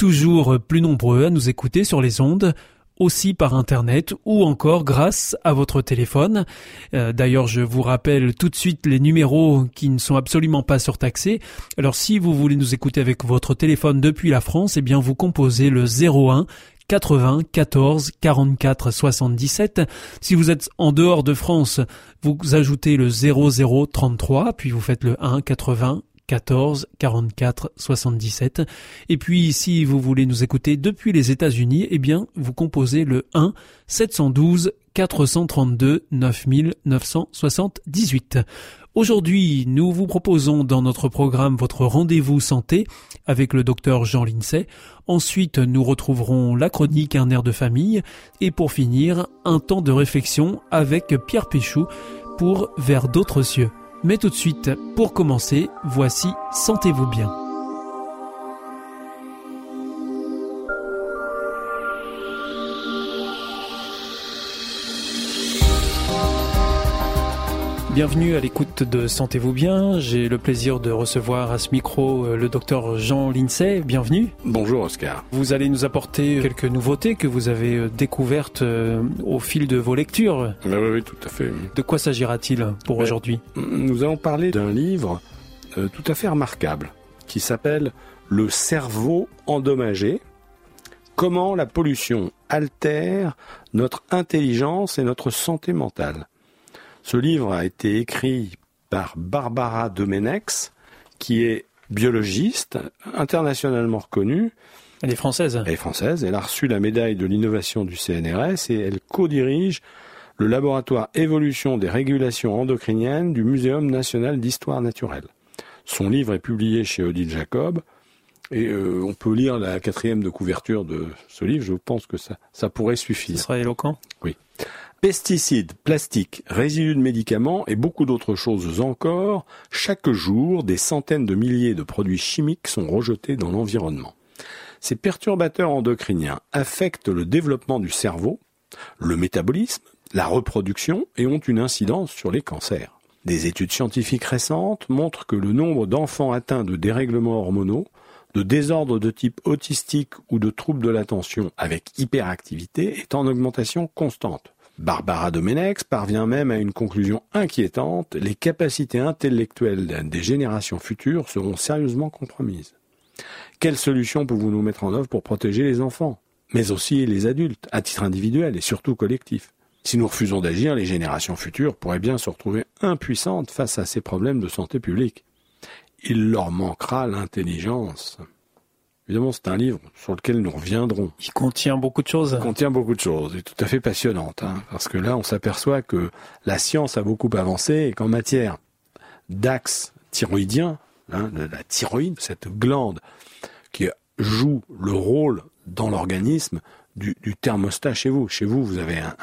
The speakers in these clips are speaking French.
toujours plus nombreux à nous écouter sur les ondes aussi par Internet ou encore grâce à votre téléphone. Euh, d'ailleurs, je vous rappelle tout de suite les numéros qui ne sont absolument pas surtaxés. Alors si vous voulez nous écouter avec votre téléphone depuis la France, eh bien vous composez le 01 80 14 44 77. Si vous êtes en dehors de France, vous ajoutez le 00 33, puis vous faites le 1 80 14 44 77. Et puis si vous voulez nous écouter depuis les États-Unis, eh bien vous composez le 1 712 432 9978. Aujourd'hui, nous vous proposons dans notre programme votre rendez-vous santé avec le docteur Jean Lincey. Ensuite, nous retrouverons la chronique Un air de famille. Et pour finir, un temps de réflexion avec Pierre Péchou pour Vers d'autres cieux. Mais tout de suite, pour commencer, voici Sentez-vous bien. Bienvenue à l'écoute de Sentez-vous bien. J'ai le plaisir de recevoir à ce micro euh, le docteur Jean Lincey. Bienvenue. Bonjour Oscar. Vous allez nous apporter quelques nouveautés que vous avez euh, découvertes euh, au fil de vos lectures. Oui, oui, tout à fait. De quoi s'agira-t-il pour aujourd'hui? Nous allons parler d'un livre tout à fait remarquable qui s'appelle Le cerveau endommagé. Comment la pollution altère notre intelligence et notre santé mentale. Ce livre a été écrit par Barbara Domenex, qui est biologiste, internationalement reconnue. Elle est française. Elle est française. Elle a reçu la médaille de l'innovation du CNRS et elle co-dirige le laboratoire évolution des régulations endocriniennes du Muséum national d'histoire naturelle. Son livre est publié chez Odile Jacob et euh, on peut lire la quatrième de couverture de ce livre. Je pense que ça, ça pourrait suffire. Ce sera éloquent. Oui. Pesticides, plastiques, résidus de médicaments et beaucoup d'autres choses encore, chaque jour, des centaines de milliers de produits chimiques sont rejetés dans l'environnement. Ces perturbateurs endocriniens affectent le développement du cerveau, le métabolisme, la reproduction et ont une incidence sur les cancers. Des études scientifiques récentes montrent que le nombre d'enfants atteints de dérèglements hormonaux, de désordres de type autistique ou de troubles de l'attention avec hyperactivité est en augmentation constante. Barbara Domenex parvient même à une conclusion inquiétante, les capacités intellectuelles des générations futures seront sérieusement compromises. Quelles solutions pouvons-nous mettre en œuvre pour protéger les enfants, mais aussi les adultes, à titre individuel et surtout collectif? Si nous refusons d'agir, les générations futures pourraient bien se retrouver impuissantes face à ces problèmes de santé publique. Il leur manquera l'intelligence. Évidemment, c'est un livre sur lequel nous reviendrons. Il contient beaucoup de choses. Il contient beaucoup de choses, et tout à fait passionnantes, hein, parce que là, on s'aperçoit que la science a beaucoup avancé et qu'en matière d'axe thyroïdien, hein, de la thyroïde, cette glande qui joue le rôle dans l'organisme du, thermostat chez vous. Chez vous, vous avez un,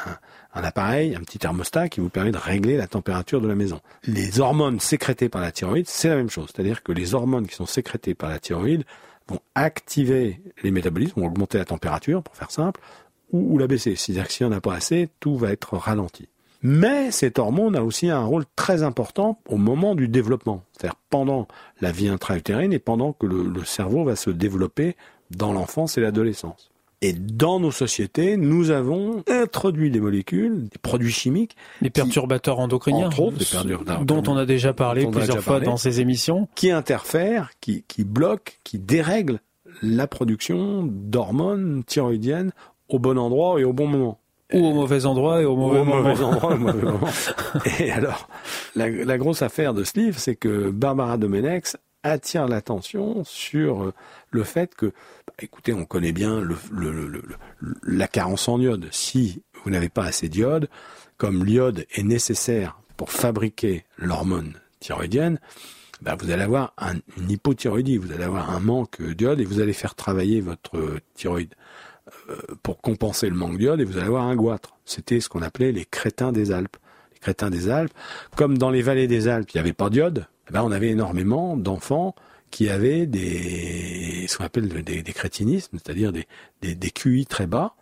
un, appareil, un petit thermostat qui vous permet de régler la température de la maison. Les hormones sécrétées par la thyroïde, c'est la même chose. C'est-à-dire que les hormones qui sont sécrétées par la thyroïde vont activer les métabolismes, vont augmenter la température, pour faire simple, ou, la baisser. C'est-à-dire que s'il n'y en a pas assez, tout va être ralenti. Mais cette hormone a aussi un rôle très important au moment du développement, c'est-à-dire pendant la vie intra-utérine et pendant que le cerveau va se développer dans l'enfance et l'adolescence. Et dans nos sociétés, nous avons introduit des molécules, des produits chimiques. Les perturbateurs endocriniens, dont on a déjà parlé plusieurs fois dans ces émissions. Qui interfèrent, qui, qui bloquent, qui dérèglent la production d'hormones thyroïdiennes au bon endroit et au bon moment. Ou au mauvais endroit et au mauvais, moment. Et alors, la, la, grosse affaire de ce livre, c'est que Barbara Domenex attire l'attention sur le fait que écoutez, on connaît bien la carence en iode. Si vous n'avez pas assez d'iode, comme l'iode est nécessaire pour fabriquer l'hormone thyroïdienne, bah, vous allez avoir une hypothyroïdie, vous allez avoir un manque d'iode et vous allez faire travailler votre thyroïde pour compenser le manque d'iode et vous allez avoir un goitre. C'était ce qu'on appelait les crétins des Alpes. Les crétins des Alpes, comme dans les vallées des Alpes, il n'y avait pas d'iode, eh ben on avait énormément d'enfants qui avaient des ce qu'on appelle des, des crétinismes, c'est-à-dire des, des, des QI très bas,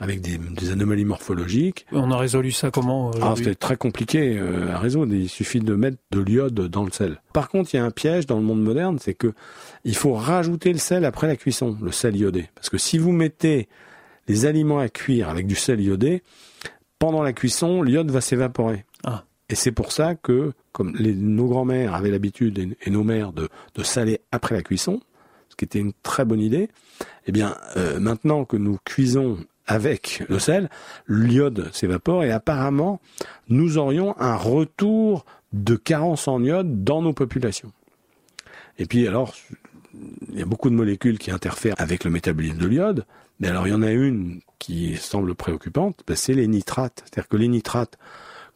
avec des, des, anomalies morphologiques. On a résolu ça comment Ah, c'était très compliqué euh, à résoudre. Il suffit de mettre de l'iode dans le sel. Par contre, il y a un piège dans le monde moderne, c'est que il faut rajouter le sel après la cuisson, le sel iodé. Parce que si vous mettez les aliments à cuire avec du sel iodé, pendant la cuisson, l'iode va s'évaporer. Ah. Et c'est pour ça que, comme nos grands-mères avaient l'habitude et, nos mères de, de saler après la cuisson, ce qui était une très bonne idée, eh bien, euh, maintenant que nous cuisons avec le sel, l'iode s'évapore et apparemment, nous aurions un retour de carence en iode dans nos populations. Et puis alors, il y a beaucoup de molécules qui interfèrent avec le métabolisme de l'iode, mais alors il y en a une qui semble préoccupante, ben c'est les nitrates. C'est-à-dire que les nitrates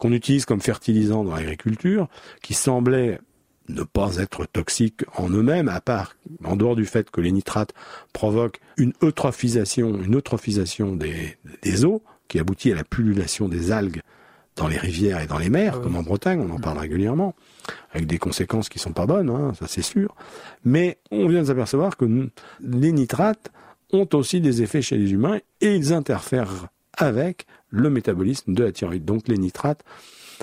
qu'on utilise comme fertilisants dans l'agriculture, qui semblaient ne pas être toxiques en eux-mêmes, à part, en dehors du fait que les nitrates provoquent une eutrophisation, une eutrophisation des, des eaux, qui aboutit à la pullulation des algues dans les rivières et dans les mers, comme en Bretagne, on en parle régulièrement, avec des conséquences qui sont pas bonnes, hein, ça c'est sûr. Mais on vient de s'apercevoir que les nitrates ont aussi des effets chez les humains et ils interfèrent avec le métabolisme de la thyroïde. Donc les nitrates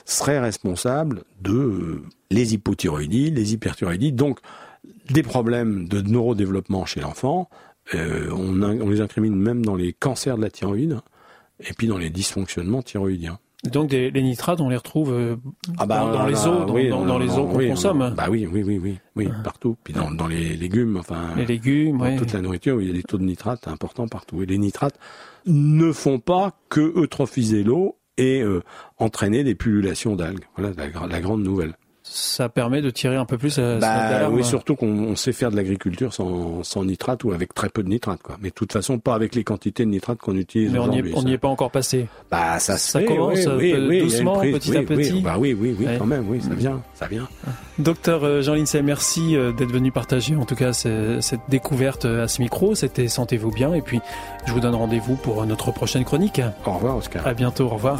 seraient responsables de euh, les hypothyroïdies, les hyperthyroïdies, donc des problèmes de neurodéveloppement chez l'enfant. Euh, on, on, les incrimine même dans les cancers de la thyroïde et puis dans les dysfonctionnements thyroïdiens. Donc des, les nitrates, on les retrouve euh, ah bah, dans, dans, les eaux, dans, oui, dans, dans les eaux qu'on oui, consomme. Bah oui, oui, oui, oui, oui, ah. partout. Puis dans, les légumes, enfin, les légumes, dans ouais. toute la nourriture, il y a des taux de nitrates importants partout. Et les nitrates ne font pas que eutrophiser l'eau et euh, entraîner des pullulations d'algues. Voilà la, la grande nouvelle ça permet de tirer un peu plus à bah, Oui, surtout qu'on sait faire de l'agriculture sans, sans nitrate ou avec très peu de nitrate. Quoi. Mais de toute façon, pas avec les quantités de nitrate qu'on utilise Mais on n'y est, est, pas encore passé. Bah, ça, ça commence oui, oui, doucement, petit à petit. Oui, bah oui, oui, oui, quand même, oui, ça vient, ça vient. Docteur Jean Lincey, merci d'être venu partager en tout cas cette découverte à ce micro. C'était Sentez-vous bien. Et puis, je vous donne rendez-vous pour notre prochaine chronique. Au revoir, Oscar. À bientôt, au revoir.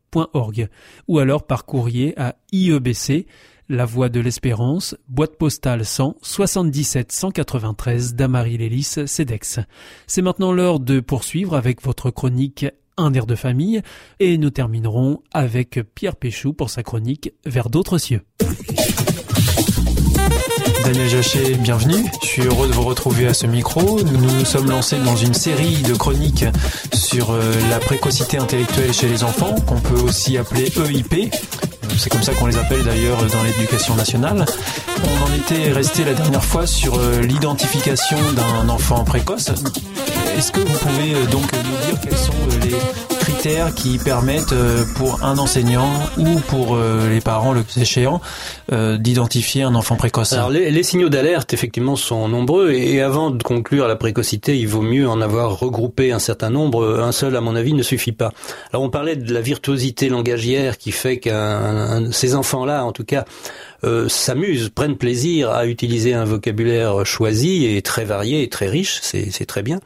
ou alors par courrier à IEBC, La Voie de l'Espérance, boîte postale 100 77 193 Damary-Lélis, CEDEX. C'est maintenant l'heure de poursuivre avec votre chronique Un air de famille et nous terminerons avec Pierre Péchou pour sa chronique Vers d'autres cieux. Daniel Jachet, bienvenue. Je suis heureux de vous retrouver à ce micro. Nous nous sommes lancés dans une série de chroniques sur la précocité intellectuelle chez les enfants, qu'on peut aussi appeler EIP. C'est comme ça qu'on les appelle d'ailleurs dans l'éducation nationale. On en était resté la dernière fois sur l'identification d'un enfant précoce. Est-ce que vous pouvez donc nous dire quels sont les critères qui permettent euh, pour un enseignant ou pour euh, les parents, le cas échéant, euh, d'identifier un enfant précoce? Alors les, les signaux d'alerte, effectivement, sont nombreux et avant de conclure la précocité, il vaut mieux en avoir regroupé un certain nombre. Un seul, à mon avis, ne suffit pas. Alors on parlait de la virtuosité langagière qui fait qu'un ces enfants-là, en tout cas, euh, s'amusent, prennent plaisir à utiliser un vocabulaire choisi et très varié et très riche. C'est très bien.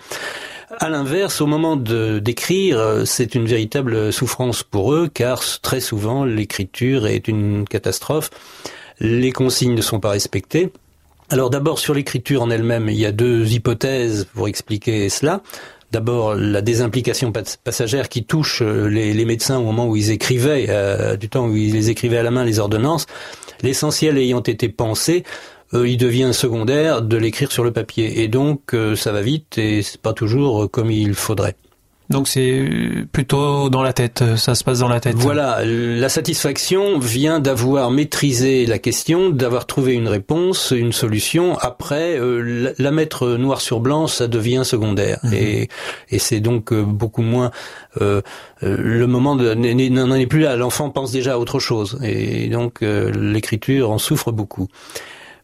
À l'inverse, au moment de d'écrire, euh, c'est une véritable souffrance pour eux, car très souvent l'écriture est une catastrophe. Les consignes ne sont pas respectées. Alors d'abord sur l'écriture en elle-même, il y a deux hypothèses pour expliquer cela. D'abord la désimplication pas- passagère qui touche euh, les, médecins au moment où ils écrivaient, euh, du temps où ils les écrivaient à la main les ordonnances. L'essentiel ayant été pensé, euh, il devient secondaire de l'écrire sur le papier. Et donc ça va vite et c'est pas toujours comme il faudrait. Donc c'est plutôt dans la tête, euh, ça se passe dans la tête. Voilà, la satisfaction vient d'avoir maîtrisé la question, d'avoir trouvé une réponse, une solution. Après, euh, la, mettre noir sur blanc, ça devient secondaire. Mhm. Et, et c'est donc euh, beaucoup moins euh, le moment n'en est plus là. L'enfant pense déjà à autre chose. Et donc euh, l'écriture en souffre beaucoup.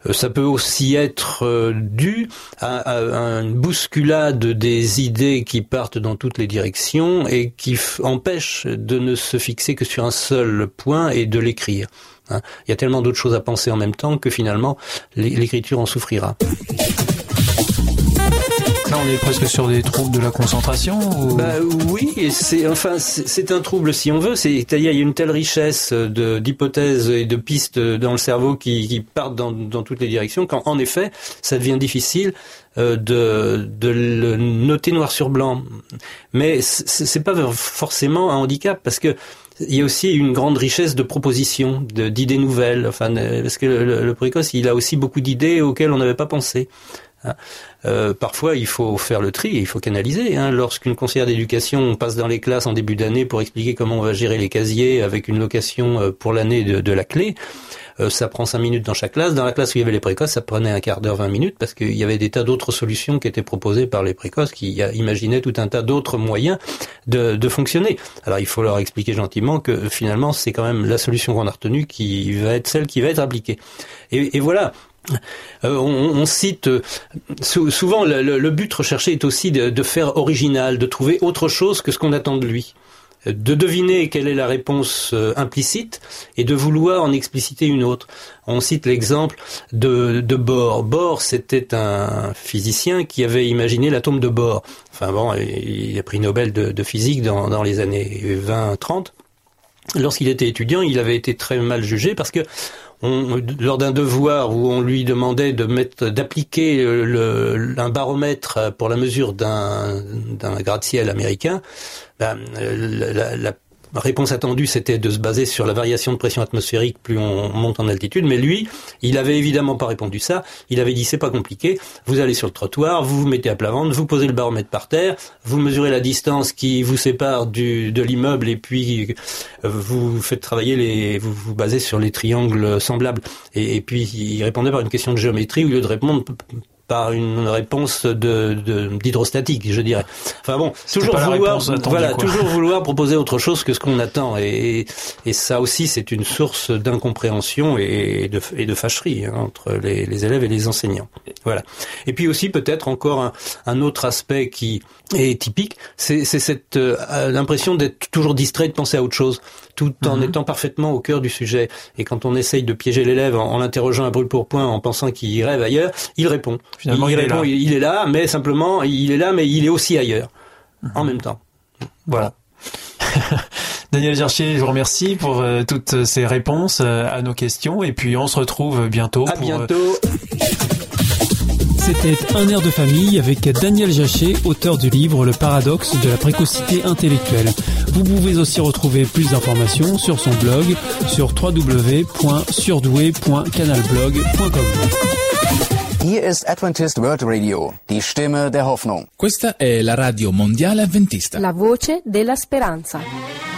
Euh, Ça peut aussi être euh, dû à, à une bousculade des idées qui partent dans toutes les directions et qui empêchent de ne se fixer que sur un seul point et de l'écrire. hein. Il y a tellement d'autres choses à penser en même temps que finalement l'é- l'écriture en souffrira. Là on est presque sur des troubles de la concentration ou... Bah oui, c'est enfin c'est un trouble si on veut. C'est-à-dire il y a une telle richesse d'hypothèses et de pistes dans le cerveau qui, qui partent dans, dans toutes les directions qu'en en effet ça devient difficile euh, de de le noter noir sur blanc. Mais c'est pas forcément un handicap parce que il y a aussi une grande richesse de propositions, d'idées nouvelles. Enfin, euh, parce que le, le précoce, il a aussi beaucoup d'idées auxquelles on n'avait pas pensé. Hein. Euh, parfois, il faut faire le tri, il faut canaliser. Hein. Lorsqu'une conseillère d'éducation passe dans les classes en début d'année pour expliquer comment on va gérer les casiers avec une location euh, pour l'année de, la clé, euh, ça prend cinq minutes dans chaque classe. Dans la classe où il y avait les précoces, ça prenait un quart d'heure, vingt minutes, parce qu'il y avait des tas d'autres solutions qui étaient proposées par les précoces, qui imaginaient tout un tas d'autres moyens de, de fonctionner. Alors, il faut leur expliquer gentiment que finalement, c'est quand même la solution qu'on a retenue qui va être celle qui va être appliquée. Et voilà. Euh, on, cite euh, sou- souvent le, but recherché est aussi de, faire original, de trouver autre chose que ce qu'on attend de lui, Euh, de deviner quelle est la réponse implicite et de vouloir en expliciter une autre. On cite l'exemple de, Bohr. Bohr, c'était un physicien qui avait imaginé l'atome de Bohr. Enfin bon, il a pris Nobel de, de physique dans, dans les années 20-30. Lorsqu'il était étudiant, il avait été très mal jugé parce que on, lors d'un devoir où on lui demandait de mettre, d'appliquer le, le- un baromètre pour la mesure d'un, gratte-ciel américain, ben, euh, la réponse attendue c'était de se baser sur la variation de pression atmosphérique plus on monte en altitude. Mais lui, il avait évidemment pas répondu ça. Il avait dit c'est pas compliqué. Vous allez sur le trottoir, vous vous mettez à plat ventre, vous posez le baromètre par terre, vous mesurez la distance qui vous sépare du, de l'immeuble et puis euh, vous faites travailler les, vous vous basez sur les triangles semblables. Et, puis il répondait par une question de géométrie au lieu de répondre par une réponse de de- d'hydrostatique, je dirais. Enfin bon, toujours vouloir, voilà, toujours vouloir proposer autre chose que ce qu'on attend. Et, et ça aussi, c'est une source d'incompréhension et de, et de fâcherie hein, entre les, les élèves et les enseignants. Voilà. Et puis aussi peut-être encore un, un autre aspect qui est typique, c'est c'est cette euh, l'impression d'être toujours distrait, de penser à autre chose, tout en Mhm. étant parfaitement au cœur du sujet. Et quand on essaye de piéger l'élève en, en l'interrogeant à brûle pour point, en pensant qu'il rêve ailleurs, il répond. Finalement, il répond, il- il est là, mais simplement, il est là, mais il est aussi ailleurs, en même temps. Voilà. Daniel Gerchier, je vous remercie pour euh, toutes ces réponses euh, à nos questions et puis on se retrouve bientôt. À pour, euh, bientôt. C'était Un air de famille avec Daniel Jachet, auteur du livre Le paradoxe de la précocité intellectuelle. Vous pouvez aussi retrouver plus d'informations sur son blog sur www.surdoué.canalblog.com. Hier ist Adventist World Radio, die Stimme der Hoffnung. Questa è la radio mondiale avventista. La voce della speranza.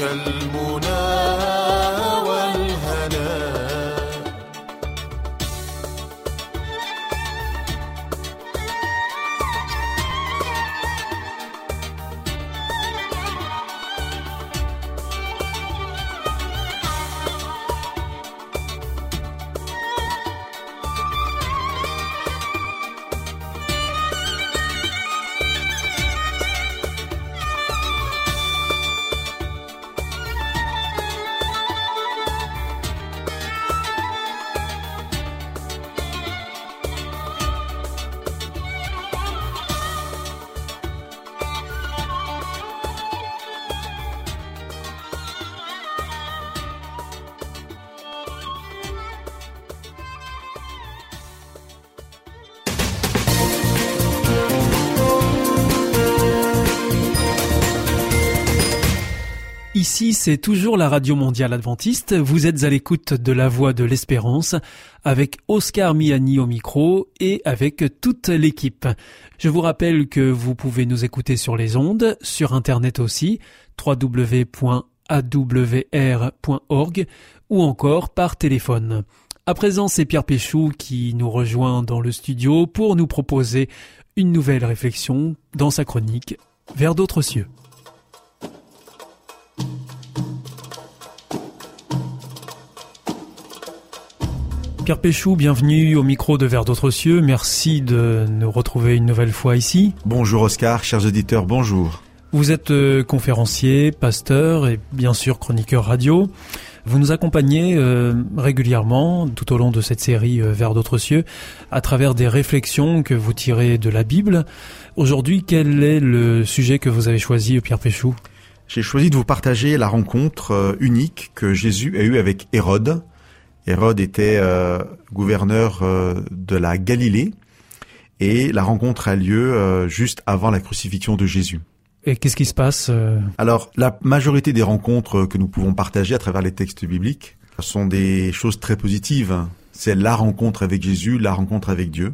فيك Ici, c'est toujours la Radio Mondiale Adventiste. Vous êtes à l'écoute de la Voix de l'Espérance avec Oscar Miani au micro et avec toute l'équipe. Je vous rappelle que vous pouvez nous écouter sur les ondes, sur Internet aussi, www.awr.org ou encore par téléphone. À présent, c'est Pierre Péchou qui nous rejoint dans le studio pour nous proposer une nouvelle réflexion dans sa chronique Vers d'autres cieux. Pierre Péchou, bienvenue au micro de Vers d'autres cieux. Merci de nous retrouver une nouvelle fois ici. Bonjour Oscar, chers auditeurs, bonjour. Vous êtes euh, conférencier, pasteur et bien sûr chroniqueur radio. Vous nous accompagnez euh, régulièrement tout au long de cette série euh, Vers d'autres cieux à travers des réflexions que vous tirez de la Bible. Aujourd'hui, quel est le sujet que vous avez choisi, Pierre Péchou? J'ai choisi de vous partager la rencontre unique que Jésus a eue avec Hérode. Hérode était euh, gouverneur euh, de la Galilée et la rencontre a lieu euh, juste avant la crucifixion de Jésus. Et qu'est-ce qui se passe euh, Alors, la majorité des rencontres que nous pouvons partager à travers les textes bibliques sont des choses très positives. C'est la rencontre avec Jésus, la rencontre avec Dieu.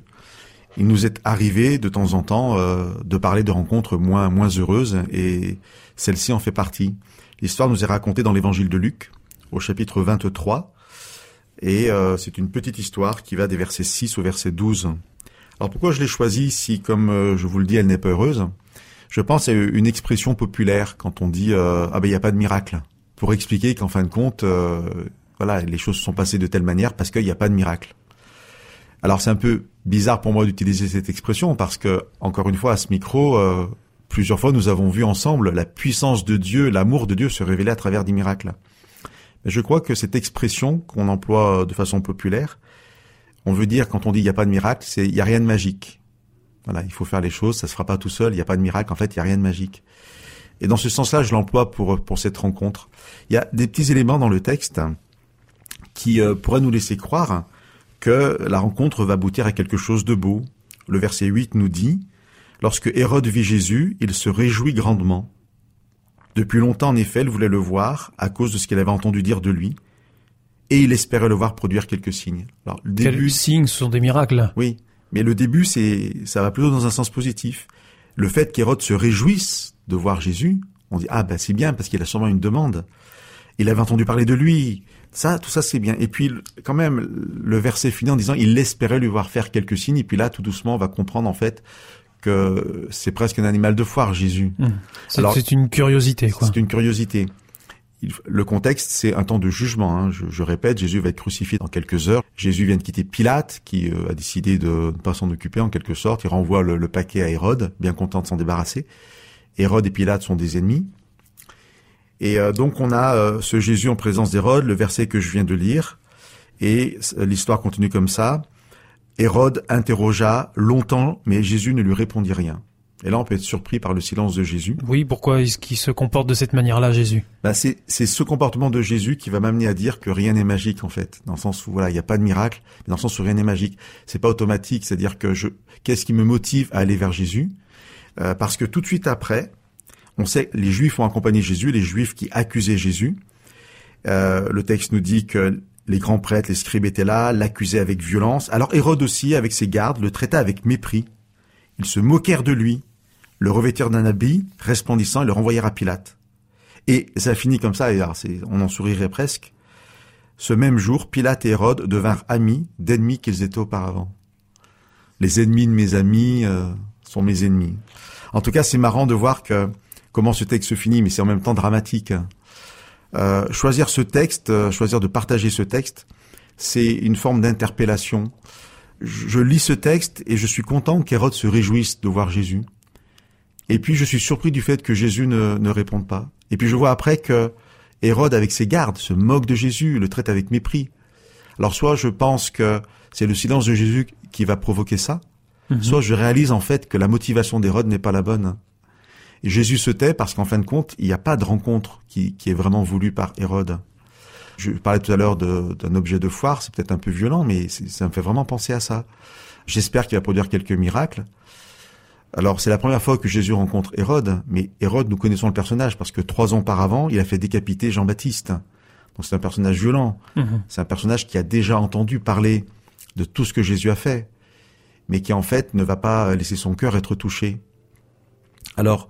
Il nous est arrivé de temps en temps euh, de parler de rencontres moins moins heureuses et celle-ci en fait partie. L'histoire nous est racontée dans l'évangile de Luc au chapitre 23 et euh, c'est une petite histoire qui va des versets 6 au verset 12. Alors pourquoi je l'ai choisie si comme euh, je vous le dis elle n'est pas heureuse? Je pense à une expression populaire quand on dit euh, ah ben il y a pas de miracle pour expliquer qu'en fin de compte euh, voilà, les choses se sont passées de telle manière parce qu'il n'y a pas de miracle. Alors c'est un peu bizarre pour moi d'utiliser cette expression parce que, encore une fois, à ce micro, euh, plusieurs fois nous avons vu ensemble la puissance de Dieu, l'amour de Dieu se révéler à travers des miracles. Je crois que cette expression qu'on emploie de façon populaire, on veut dire quand on dit il n'y a pas de miracle, c'est il n'y a rien de magique. Voilà, il faut faire les choses, ça se fera pas tout seul, il n'y a pas de miracle, en fait, il n'y a rien de magique. Et dans ce sens-là, je l'emploie pour, pour cette rencontre. Il y a des petits éléments dans le texte qui euh, pourraient nous laisser croire que la rencontre va aboutir à quelque chose de beau. Le verset 8 nous dit, Lorsque Hérode vit Jésus, il se réjouit grandement. Depuis longtemps, en effet, il voulait le voir à cause de ce qu'il avait entendu dire de lui, et il espérait le voir produire quelques signes. Alors, le début, Quels signes? Ce sont des miracles Oui, mais le début, c'est, ça va plutôt dans un sens positif. Le fait qu'Hérode se réjouisse de voir Jésus, on dit ah ben c'est bien parce qu'il a sûrement une demande. Il avait entendu parler de lui. Ça, tout ça c'est bien. Et puis quand même, le verset finit en disant il espérait lui voir faire quelques signes. Et puis là, tout doucement, on va comprendre en fait que c'est presque un animal de foire, Jésus. Mmh. C'est, une curiosité, quoi. C'est une curiosité. Il, le contexte, c'est un temps de jugement. Hein. Je, je, répète, Jésus va être crucifié dans quelques heures. Jésus vient de quitter Pilate, qui euh, a décidé de ne pas s'en occuper en quelque sorte. Il renvoie le, le paquet à Hérode, bien content de s'en débarrasser. Hérode et Pilate sont des ennemis. Et euh, donc on a euh, ce Jésus en présence d'Hérode, le verset que je viens de lire, et euh, l'histoire continue comme ça. Hérode interrogea longtemps, mais Jésus ne lui répondit rien. Et là, on peut être surpris par le silence de Jésus. Oui, pourquoi est-ce qu'il se comporte de cette manière-là, Jésus? Bah, c'est c'est ce comportement de Jésus qui va m'amener à dire que rien n'est magique en fait, dans le sens où voilà, il n'y a pas de miracle, mais dans le sens où rien n'est magique. C'est pas automatique, c'est-à-dire que je, qu'est-ce qui me motive à aller vers Jésus? Euh, Parce que tout de suite après, on sait que les Juifs ont accompagné Jésus, les Juifs qui accusaient Jésus. Euh, le texte nous dit que les grands prêtres, les scribes étaient là, l'accusaient avec violence. Alors Hérode aussi, avec ses gardes, le traita avec mépris. Ils se moquèrent de lui, le revêtirent d'un habit resplendissant et le renvoyèrent à Pilate. Et ça finit comme ça, et on en sourirait presque. Ce même jour, Pilate et Hérode devinrent amis d'ennemis qu'ils étaient auparavant. Les ennemis de mes amis euh, sont mes ennemis. En tout cas, c'est marrant de voir que comment ce texte se finit, mais c'est en même temps dramatique. Euh, choisir ce texte, euh, choisir de partager ce texte, c'est une forme d'interpellation. Je, je lis ce texte et je suis content qu'Hérode se réjouisse de voir Jésus. Et puis je suis surpris du fait que Jésus ne, ne réponde pas. Et puis je vois après que Hérode, avec ses gardes, se moque de Jésus, le traite avec mépris. Alors soit je pense que c'est le silence de Jésus qui va provoquer ça, Mhm. soit je réalise en fait que la motivation d'Hérode n'est pas la bonne. Et Jésus se tait parce qu'en fin de compte, il n'y a pas de rencontre qui, qui est vraiment voulue par Hérode. Je parlais tout à l'heure d'un objet de foire, c'est peut-être un peu violent, mais ça me fait vraiment penser à ça. J'espère qu'il va produire quelques miracles. Alors c'est la première fois que Jésus rencontre Hérode, mais Hérode, nous connaissons le personnage parce que trois ans auparavant, il a fait décapiter Jean-Baptiste. Donc c'est un personnage violent. Mhm. C'est un personnage qui a déjà entendu parler de tout ce que Jésus a fait, mais qui en fait ne va pas laisser son cœur être touché. Alors,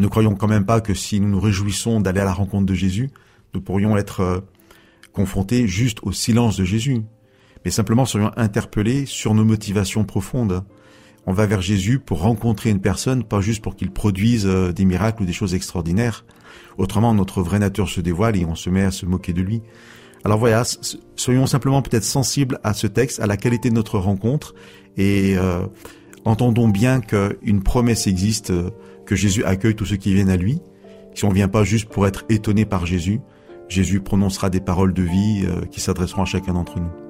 ne croyons quand même pas que si nous nous réjouissons d'aller à la rencontre de Jésus, nous pourrions être euh, confrontés juste au silence de Jésus, mais simplement serions interpellés sur nos motivations profondes. On va vers Jésus pour rencontrer une personne, pas juste pour qu'il produise euh, des miracles ou des choses extraordinaires. Autrement, notre vraie nature se dévoile et on se met à se moquer de lui. Alors voilà, soyons simplement peut-être sensibles à ce texte, à la qualité de notre rencontre, et euh, entendons bien qu'une promesse existe, que Jésus accueille tous ceux qui viennent à lui. Si on vient pas juste pour être étonné par Jésus, Jésus prononcera des paroles de vie euh, qui s'adresseront à chacun d'entre nous.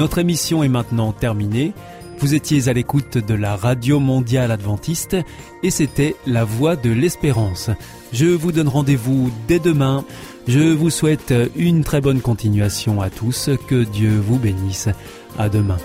Notre émission est maintenant terminée. Vous étiez à l'écoute de la Radio Mondiale Adventiste et c'était La Voix de l'Espérance. Je vous donne rendez-vous dès demain. Je vous souhaite une très bonne continuation à tous. Que Dieu vous bénisse. À demain.